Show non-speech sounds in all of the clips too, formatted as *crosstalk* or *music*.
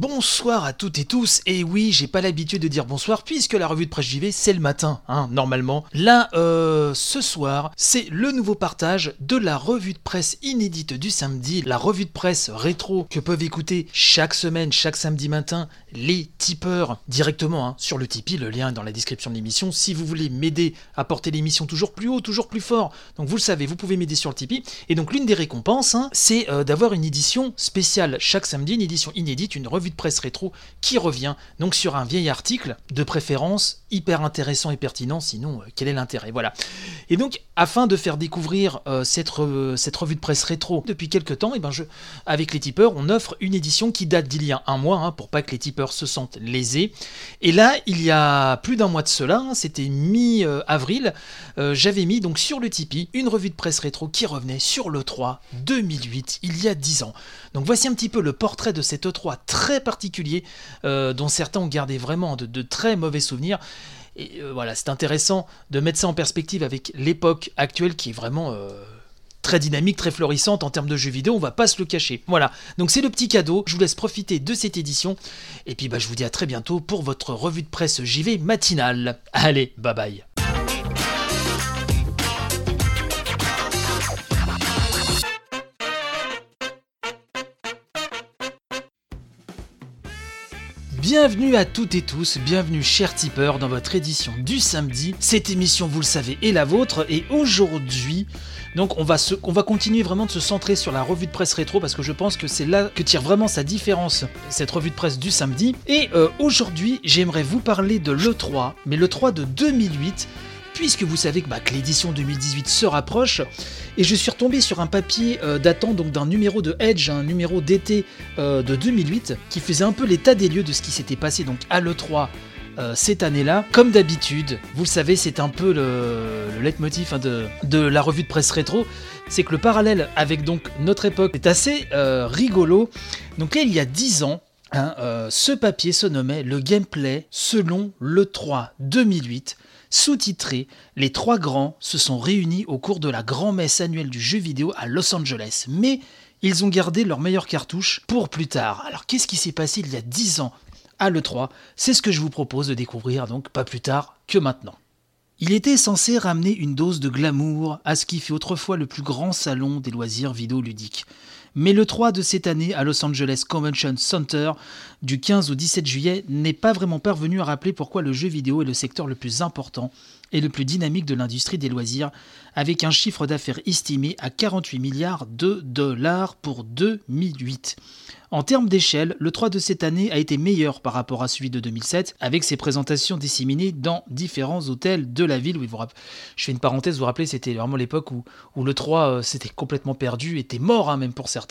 Bonsoir à toutes et tous, et oui, j'ai pas l'habitude de dire bonsoir puisque la revue de presse JV c'est le matin, hein, normalement. Là, euh, ce soir, c'est le nouveau partage de la revue de presse inédite du samedi, la revue de presse rétro que peuvent écouter chaque semaine, chaque samedi matin, les tipeurs directement hein, sur le Tipeee, le lien est dans la description de l'émission. Si vous voulez m'aider à porter l'émission toujours plus haut, toujours plus fort, donc vous le savez, vous pouvez m'aider sur le Tipeee. Et donc l'une des récompenses, hein, c'est euh, d'avoir une édition spéciale chaque samedi, une édition inédite, une revue de presse rétro qui revient donc sur un vieil article, de préférence hyper intéressant et pertinent, sinon euh, quel est l'intérêt? Voilà. Et donc, afin de faire découvrir euh, cette, cette, revue de presse rétro depuis quelques temps, et eh ben je, avec les tipeurs, on offre une édition qui date d'il y a un mois, hein, pour pas que les tipeurs se sentent lésés. Et là, il y a plus d'un mois de cela, hein, c'était mi-avril, euh, j'avais mis donc sur le Tipeee une revue de presse rétro qui revenait sur le 3 2008, il y a 10 ans. Donc voici un petit peu le portrait de cet E3 très particulier, euh, dont certains ont gardé vraiment de, très mauvais souvenirs. Et euh, voilà, c'est intéressant de mettre ça en perspective avec l'époque actuelle qui est vraiment euh, très dynamique, très florissante en termes de jeux vidéo, on va pas se le cacher. Voilà, donc c'est le petit cadeau, je vous laisse profiter de cette édition, et puis bah, je vous dis à très bientôt pour votre revue de presse JV matinale. Allez, bye bye Bienvenue à toutes et tous, bienvenue chers tipeurs dans votre édition du samedi. Cette émission, vous le savez, est la vôtre et aujourd'hui, donc on va, on va continuer vraiment de se centrer sur la revue de presse rétro parce que je pense que c'est là que tire vraiment sa différence cette revue de presse du samedi. Et euh, aujourd'hui, j'aimerais vous parler de l'E3, mais l'E3 de 2008 puisque vous savez que, bah, l'édition 2018 se rapproche, et je suis retombé sur un papier euh, datant donc d'un numéro de Edge, un numéro d'été euh, de 2008, qui faisait un peu l'état des lieux de ce qui s'était passé donc à l'E3 euh, cette année-là. Comme d'habitude, vous le savez, c'est un peu le, le leitmotiv hein, de, de, la revue de presse rétro, c'est que le parallèle avec donc notre époque est assez rigolo. Donc là, il y a 10 ans, hein, ce papier se nommait Le gameplay selon l'E3 2008 sous-titré Les trois grands se sont réunis au cours de la grand-messe annuelle du jeu vidéo à Los Angeles. Mais ils ont gardé leur meilleure cartouche pour plus tard. Alors qu'est-ce qui s'est passé il y a 10 ans à l'E3 C'est ce que je vous propose de découvrir donc pas plus tard que maintenant. Il était censé ramener une dose de glamour à ce qui fut autrefois le plus grand salon des loisirs vidéoludiques. Mais le 3 de cette année à Los Angeles Convention Center, du 15 au 17 juillet, n'est pas vraiment parvenu à rappeler pourquoi le jeu vidéo est le secteur le plus important et le plus dynamique de l'industrie des loisirs, avec un chiffre d'affaires estimé à 48 milliards de dollars pour 2008. En termes d'échelle, le 3 de cette année a été meilleur par rapport à celui de 2007, avec ses présentations disséminées dans différents hôtels de la ville. Je fais une parenthèse, vous vous rappelez, c'était vraiment l'époque où, où le 3 euh, s'était complètement perdu, était mort hein, même pour certains.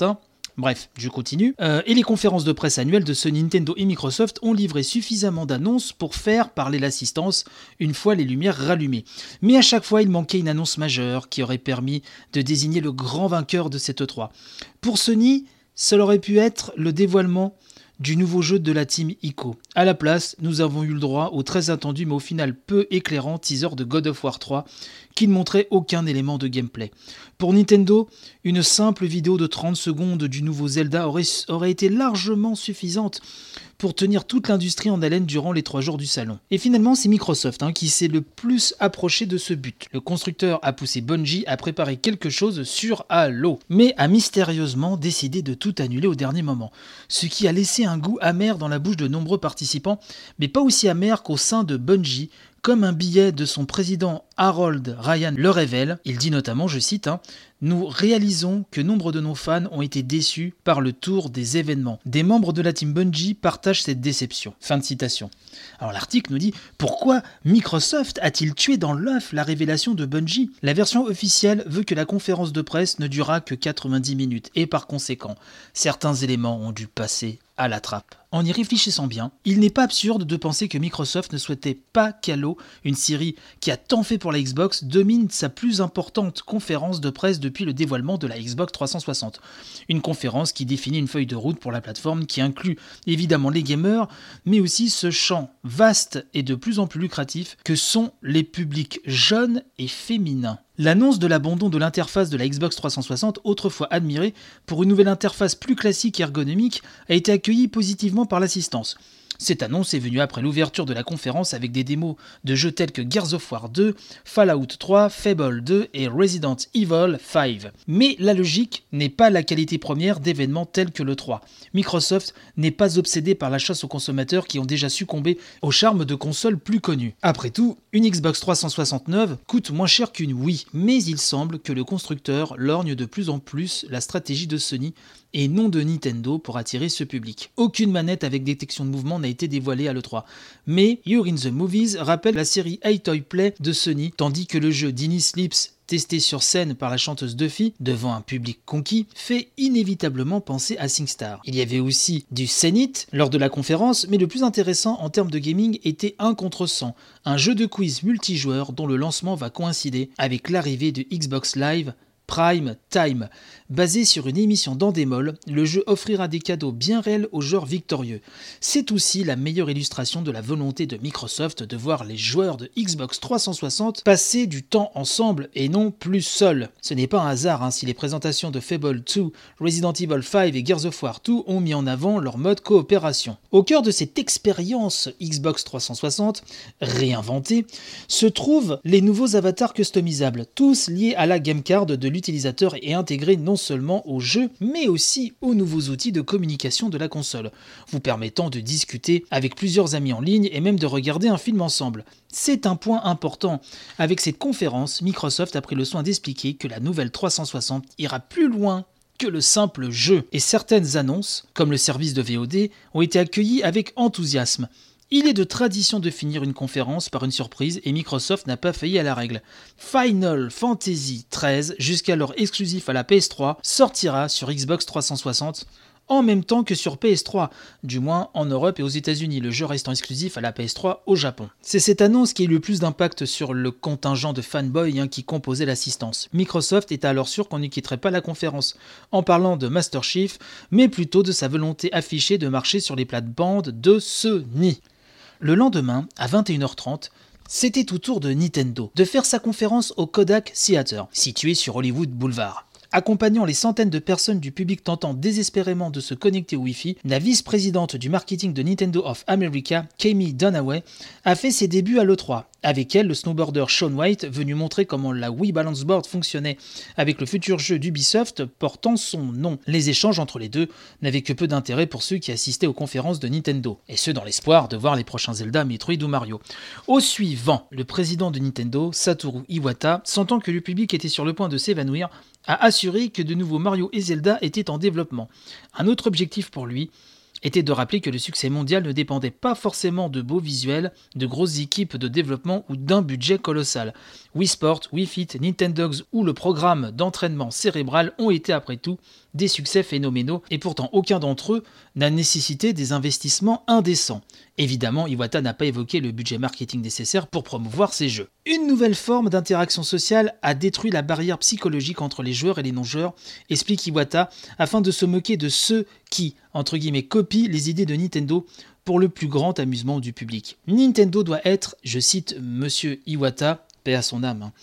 Bref, je continue. Euh, et les conférences de presse annuelles de ce Nintendo et Microsoft ont livré suffisamment d'annonces pour faire parler l'assistance une fois les lumières rallumées. Mais à chaque fois, il manquait une annonce majeure qui aurait permis de désigner le grand vainqueur de cette E3. Pour Sony, cela aurait pu être le dévoilement du nouveau jeu de la team ICO. À la place, nous avons eu le droit au très attendu mais au final peu éclairant teaser de God of War 3 qui ne montrait aucun élément de gameplay. Pour Nintendo, une simple vidéo de 30 secondes du nouveau Zelda aurait, aurait été largement suffisante pour tenir toute l'industrie en haleine durant les trois jours du salon. Et finalement, c'est Microsoft hein, qui s'est le plus approché de ce but. Le constructeur a poussé Bungie à préparer quelque chose sur Halo, mais a mystérieusement décidé de tout annuler au dernier moment, ce qui a laissé un goût amer dans la bouche de nombreux participants, mais pas aussi amer qu'au sein de Bungie, comme un billet de son président Harold Ryan le révèle, il dit notamment, je cite, hein, Nous réalisons que nombre de nos fans ont été déçus par le tour des événements. Des membres de la team Bungie partagent cette déception. Fin de citation. Alors l'article nous dit Pourquoi Microsoft a-t-il tué dans l'œuf la révélation de Bungie? La version officielle veut que la conférence de presse ne durera que 90 minutes et par conséquent, certains éléments ont dû passer à la trappe. En y réfléchissant bien, il n'est pas absurde de penser que Microsoft ne souhaitait pas qu'Halo, une série qui a tant fait pour la Xbox, domine sa plus importante conférence de presse depuis le dévoilement de la Xbox 360. Une conférence qui définit une feuille de route pour la plateforme qui inclut évidemment les gamers, mais aussi ce champ vaste et de plus en plus lucratif que sont les publics jeunes et féminins. L'annonce de l'abandon de l'interface de la Xbox 360, autrefois admirée pour une nouvelle interface plus classique et ergonomique, a été accueillie positivement par l'assistance. Cette annonce est venue après l'ouverture de la conférence avec des démos de jeux tels que Gears of War 2, Fallout 3, Fable 2 et Resident Evil 5. Mais la logique n'est pas la qualité première d'événements tels que le 3. Microsoft n'est pas obsédé par la chasse aux consommateurs qui ont déjà succombé au charme de consoles plus connues. Après tout, une Xbox 369 coûte moins cher qu'une Wii, mais il semble que le constructeur lorgne de plus en plus la stratégie de Sony et non de Nintendo pour attirer ce public. Aucune manette avec détection de mouvement n'a été dévoilée à l'E3. Mais You're in the Movies rappelle la série Hey Toy Play de Sony, tandis que le jeu Dini Sleeps testé sur scène par la chanteuse Duffy devant un public conquis, fait inévitablement penser à SingStar. Il y avait aussi du Zenith lors de la conférence, mais le plus intéressant en termes de gaming était 1 contre 100, un jeu de quiz multijoueur dont le lancement va coïncider avec l'arrivée de Xbox Live Prime Time. Basé sur une émission d'Endemol, le jeu offrira des cadeaux bien réels aux joueurs victorieux. C'est aussi la meilleure illustration de la volonté de Microsoft de voir les joueurs de Xbox 360 passer du temps ensemble et non plus seuls. Ce n'est pas un hasard hein, si les présentations de Fable 2, Resident Evil 5 et Gears of War 2 ont mis en avant leur mode coopération. Au cœur de cette expérience Xbox 360 réinventée se trouvent les nouveaux avatars customisables, tous liés à la game card de utilisateur est intégré non seulement au jeu, mais aussi aux nouveaux outils de communication de la console, vous permettant de discuter avec plusieurs amis en ligne et même de regarder un film ensemble. C'est un point important. Avec cette conférence, Microsoft a pris le soin d'expliquer que la nouvelle 360 ira plus loin que le simple jeu. Et certaines annonces, comme le service de VOD, ont été accueillies avec enthousiasme. Il est de tradition de finir une conférence par une surprise et Microsoft n'a pas failli à la règle. Final Fantasy XIII, jusqu'alors exclusif à la PS3, sortira sur Xbox 360 en même temps que sur PS3, du moins en Europe et aux États-Unis, le jeu restant exclusif à la PS3 au Japon. C'est cette annonce qui a eu le plus d'impact sur le contingent de fanboys hein, qui composait l'assistance. Microsoft était alors sûr qu'on ne quitterait pas la conférence en parlant de Master Chief, mais plutôt de sa volonté affichée de marcher sur les plates-bandes de Sony. Le lendemain, à 21h30, c'était au tour de Nintendo de faire sa conférence au Kodak Theater, situé sur Hollywood Boulevard. Accompagnant les centaines de personnes du public tentant désespérément de se connecter au Wi-Fi, la vice-présidente du marketing de Nintendo of America, Kami Dunaway, a fait ses débuts à l'E3. Avec elle, le snowboarder Sean White, venu montrer comment la Wii Balance Board fonctionnait avec le futur jeu d'Ubisoft portant son nom. Les échanges entre les deux n'avaient que peu d'intérêt pour ceux qui assistaient aux conférences de Nintendo, et ce dans l'espoir de voir les prochains Zelda, Metroid ou Mario. Au suivant, le président de Nintendo, Satoru Iwata, sentant que le public était sur le point de s'évanouir, a assuré que de nouveaux Mario et Zelda étaient en développement. Un autre objectif pour lui était de rappeler que le succès mondial ne dépendait pas forcément de beaux visuels, de grosses équipes de développement ou d'un budget colossal. Wii Sport, Wii Fit, Nintendogs ou le programme d'entraînement cérébral ont été après tout des succès phénoménaux et pourtant aucun d'entre eux n'a nécessité des investissements indécents. Évidemment, Iwata n'a pas évoqué le budget marketing nécessaire pour promouvoir ses jeux. Une nouvelle forme d'interaction sociale a détruit la barrière psychologique entre les joueurs et les non-joueurs, explique Iwata, afin de se moquer de ceux qui, entre guillemets, copient les idées de Nintendo pour le plus grand amusement du public. Nintendo doit être, je cite Monsieur Iwata, paix à son âme, hein,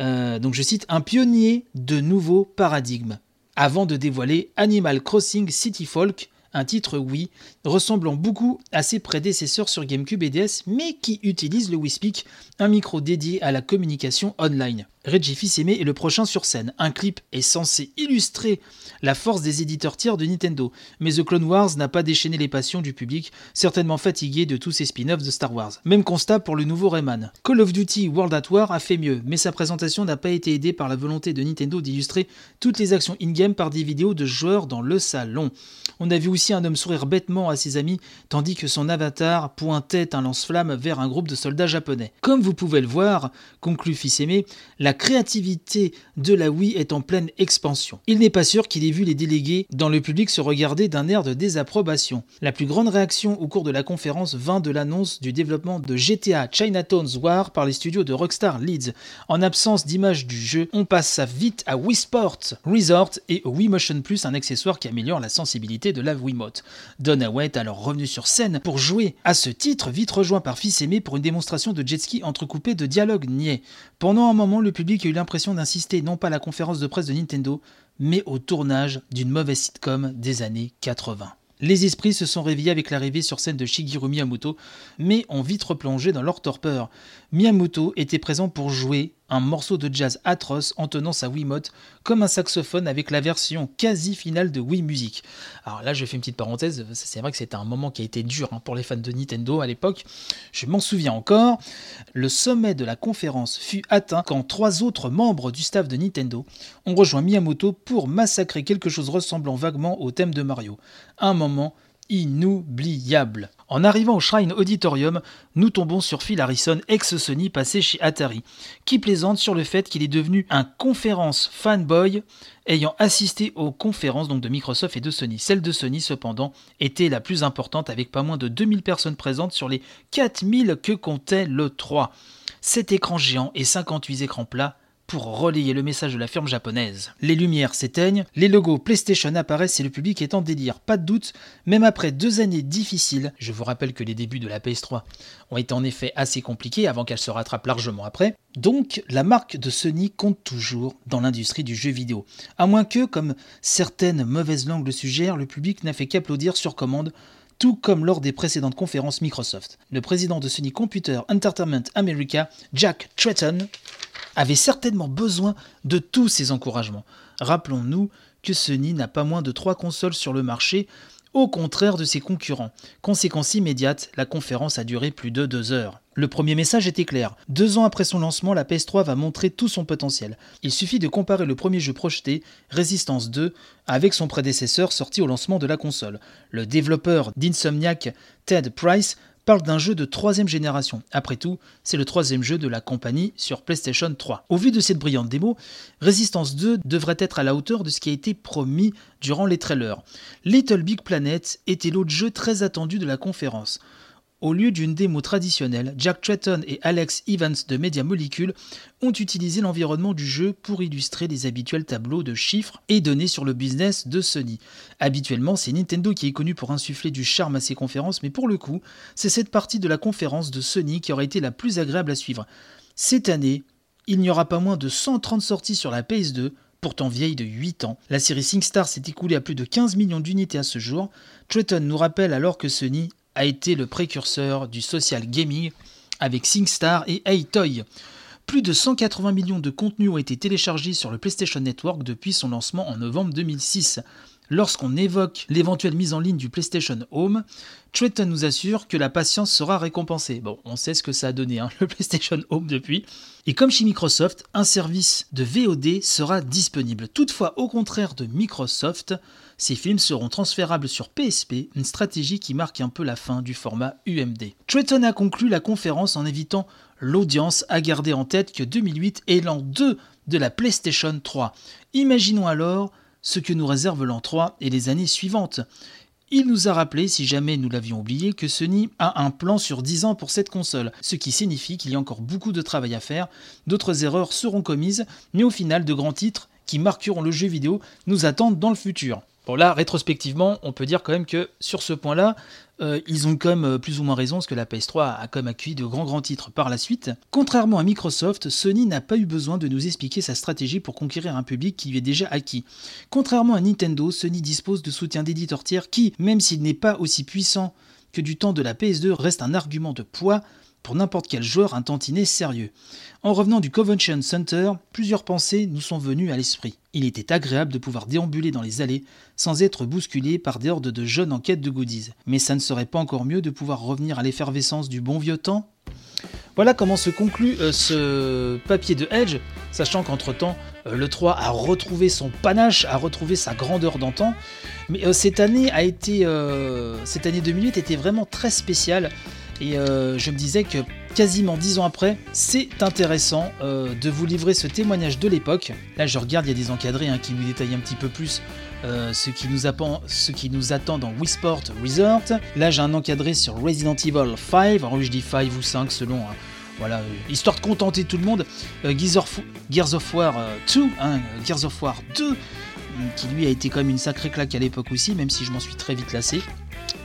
euh, donc je cite, un pionnier de nouveaux paradigmes avant de dévoiler Animal Crossing City Folk, un titre Wii ressemblant beaucoup à ses prédécesseurs sur GameCube et DS, mais qui utilise le WiiSpeak, un micro dédié à la communication online. Reggie Fils-Aimé est le prochain sur scène. Un clip est censé illustrer la force des éditeurs tiers de Nintendo, mais The Clone Wars n'a pas déchaîné les passions du public, certainement fatigué de tous ces spin-offs de Star Wars. Même constat pour le nouveau Rayman. Call of Duty World at War a fait mieux, mais sa présentation n'a pas été aidée par la volonté de Nintendo d'illustrer toutes les actions in-game par des vidéos de joueurs dans le salon. On a vu aussi un homme sourire bêtement à ses amis, tandis que son avatar pointait un lance-flamme vers un groupe de soldats japonais. Comme vous pouvez le voir, conclut Fils-Aimé, la créativité de la Wii est en pleine expansion. Il n'est pas sûr qu'il ait vu les délégués dans le public se regarder d'un air de désapprobation. La plus grande réaction au cours de la conférence vint de l'annonce du développement de GTA Chinatown's War par les studios de Rockstar Leeds. En absence d'image du jeu, on passe vite à Wii Sports Resort et au Wii Motion Plus, un accessoire qui améliore la sensibilité de la Wiimote. Don est alors revenu sur scène pour jouer à ce titre, vite rejoint par Fils Aimé pour une démonstration de jet ski entrecoupée de dialogues niais. Pendant un moment, le public a eu l'impression d'insister non pas à la conférence de presse de Nintendo, mais au tournage d'une mauvaise sitcom des années 80. Les esprits se sont réveillés avec l'arrivée sur scène de Shigeru Miyamoto, mais ont vite replongé dans leur torpeur. Miyamoto était présent pour jouer un morceau de jazz atroce en tenant sa Wiimote comme un saxophone avec la version quasi finale de Wii Music. Alors là, je fais une petite parenthèse, c'est vrai que c'était un moment qui a été dur hein, pour les fans de Nintendo à l'époque. Je m'en souviens encore. Le sommet de la conférence fut atteint quand trois autres membres du staff de Nintendo ont rejoint Miyamoto pour massacrer quelque chose ressemblant vaguement au thème de Mario. Un moment inoubliable. En arrivant au Shrine Auditorium, nous tombons sur Phil Harrison, ex-Sony passé chez Atari, qui plaisante sur le fait qu'il est devenu un conférence fanboy ayant assisté aux conférences donc de Microsoft et de Sony. Celle de Sony, cependant, était la plus importante avec pas moins de 2000 personnes présentes sur les 4000 que comptait le 3. 7 écrans géants et 58 écrans plats pour relayer le message de la firme japonaise. Les lumières s'éteignent, les logos PlayStation apparaissent et le public est en délire. Pas de doute, même après deux années difficiles, je vous rappelle que les débuts de la PS3 ont été en effet assez compliqués avant qu'elle se rattrape largement après, donc la marque de Sony compte toujours dans l'industrie du jeu vidéo. À moins que, comme certaines mauvaises langues le suggèrent, le public n'a fait qu'applaudir sur commande tout comme lors des précédentes conférences Microsoft. Le président de Sony Computer Entertainment America, Jack Tretton, avait certainement besoin de tous ces encouragements. Rappelons-nous que Sony n'a pas moins de trois consoles sur le marché, au contraire de ses concurrents. Conséquence immédiate, la conférence a duré plus de deux heures. Le premier message était clair. Deux ans après son lancement, la PS3 va montrer tout son potentiel. Il suffit de comparer le premier jeu projeté, Resistance 2, avec son prédécesseur sorti au lancement de la console. Le développeur d'Insomniac, Ted Price, parle d'un jeu de troisième génération. Après tout, c'est le troisième jeu de la compagnie sur PlayStation 3. Au vu de cette brillante démo, Resistance 2 devrait être à la hauteur de ce qui a été promis durant les trailers. Little Big Planet était l'autre jeu très attendu de la conférence. Au lieu d'une démo traditionnelle, Jack Tretton et Alex Evans de Media Molecule ont utilisé l'environnement du jeu pour illustrer les habituels tableaux de chiffres et données sur le business de Sony. Habituellement, c'est Nintendo qui est connu pour insuffler du charme à ses conférences, mais pour le coup, c'est cette partie de la conférence de Sony qui aurait été la plus agréable à suivre. Cette année, il n'y aura pas moins de 130 sorties sur la PS2, pourtant vieille de 8 ans. La série SingStar s'est écoulée à plus de 15 millions d'unités à ce jour. Tretton nous rappelle alors que Sony a été le précurseur du social gaming avec SingStar et Toy. Plus de 180 millions de contenus ont été téléchargés sur le PlayStation Network depuis son lancement en novembre 2006. Lorsqu'on évoque l'éventuelle mise en ligne du PlayStation Home, Tretton nous assure que la patience sera récompensée. Bon, on sait ce que ça a donné, hein, *laughs* le PlayStation Home depuis. Et comme chez Microsoft, un service de VOD sera disponible. Toutefois, au contraire de Microsoft, ces films seront transférables sur PSP, une stratégie qui marque un peu la fin du format UMD. Tretton a conclu la conférence en évitant l'audience à garder en tête que 2008 est l'an 2 de la PlayStation 3. Imaginons alors ce que nous réserve l'an 3 et les années suivantes. Il nous a rappelé, si jamais nous l'avions oublié, que Sony a un plan sur 10 ans pour cette console, ce qui signifie qu'il y a encore beaucoup de travail à faire, d'autres erreurs seront commises, mais au final de grands titres qui marqueront le jeu vidéo nous attendent dans le futur. Bon là, rétrospectivement, on peut dire quand même que sur ce point-là, euh, ils ont quand même euh, plus ou moins raison, parce que la PS3 a quand même accueilli de grands grands titres par la suite. Contrairement à Microsoft, Sony n'a pas eu besoin de nous expliquer sa stratégie pour conquérir un public qui lui est déjà acquis. Contrairement à Nintendo, Sony dispose de soutien d'éditeurs tiers qui, même s'il n'est pas aussi puissant que du temps de la PS2, reste un argument de poids pour n'importe quel joueur un tantinet sérieux. En revenant du Convention Center, plusieurs pensées nous sont venues à l'esprit. Il était agréable de pouvoir déambuler dans les allées sans être bousculé par des hordes de jeunes en quête de goodies. Mais ça ne serait pas encore mieux de pouvoir revenir à l'effervescence du bon vieux temps? Voilà comment se conclut euh, ce papier de Edge, sachant qu'entre-temps, euh, le 3 a retrouvé son panache, a retrouvé sa grandeur d'antan. Mais euh, cette année a été, cette année 2008 était vraiment très spéciale. Et je me disais que quasiment dix ans après, c'est intéressant euh, de vous livrer ce témoignage de l'époque. Là, je regarde, il y a des encadrés hein, qui nous détaillent un petit peu plus euh, ce, qui nous ce qui nous attend dans Wii Sport Resort. Là, j'ai un encadré sur Resident Evil 5. Alors, je dis 5 ou 5 selon. Hein, voilà, histoire de contenter tout le monde. Gears of War 2, hein, Gears of War 2, qui lui a été quand même une sacrée claque à l'époque aussi, même si je m'en suis très vite lassé.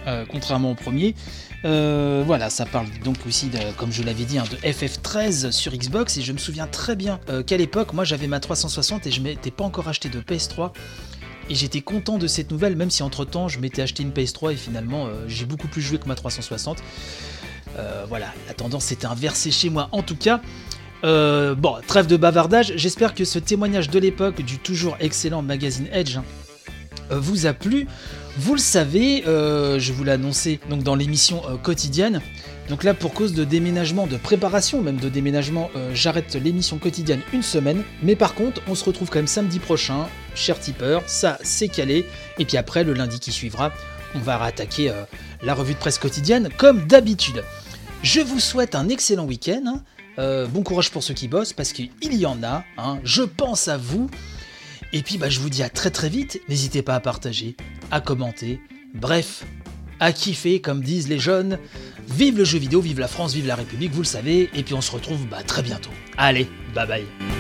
Euh, contrairement au premier. Euh, voilà, ça parle donc aussi, comme je l'avais dit, hein, de FF13 sur Xbox. Et je me souviens très bien euh, qu'à l'époque, moi j'avais ma 360 et je m'étais pas encore acheté de PS3. Et j'étais content de cette nouvelle, même si entre temps je m'étais acheté une PS3 et finalement j'ai beaucoup plus joué que ma 360. voilà, la tendance s'était inversée chez moi en tout cas. bon, trêve de bavardage, j'espère que ce témoignage de l'époque du toujours excellent magazine Edge hein, vous a plu. Vous le savez, euh, je vous l'ai annoncé donc dans l'émission euh, quotidienne. Donc là, pour cause de déménagement, de préparation même de déménagement, euh, j'arrête l'émission quotidienne une semaine. Mais par contre, on se retrouve quand même samedi prochain, cher tipeur, ça c'est calé. Et puis après, le lundi qui suivra, on va rattaquer la revue de presse quotidienne comme d'habitude. Je vous souhaite un excellent week-end. Hein. bon courage pour ceux qui bossent parce qu'il y en a. Hein. Je pense à vous. Et puis bah, je vous dis à très très vite, n'hésitez pas à partager, à commenter, bref, à kiffer comme disent les jeunes. Vive le jeu vidéo, vive la France, vive la République, vous le savez, et puis on se retrouve bah, très bientôt. Allez, bye bye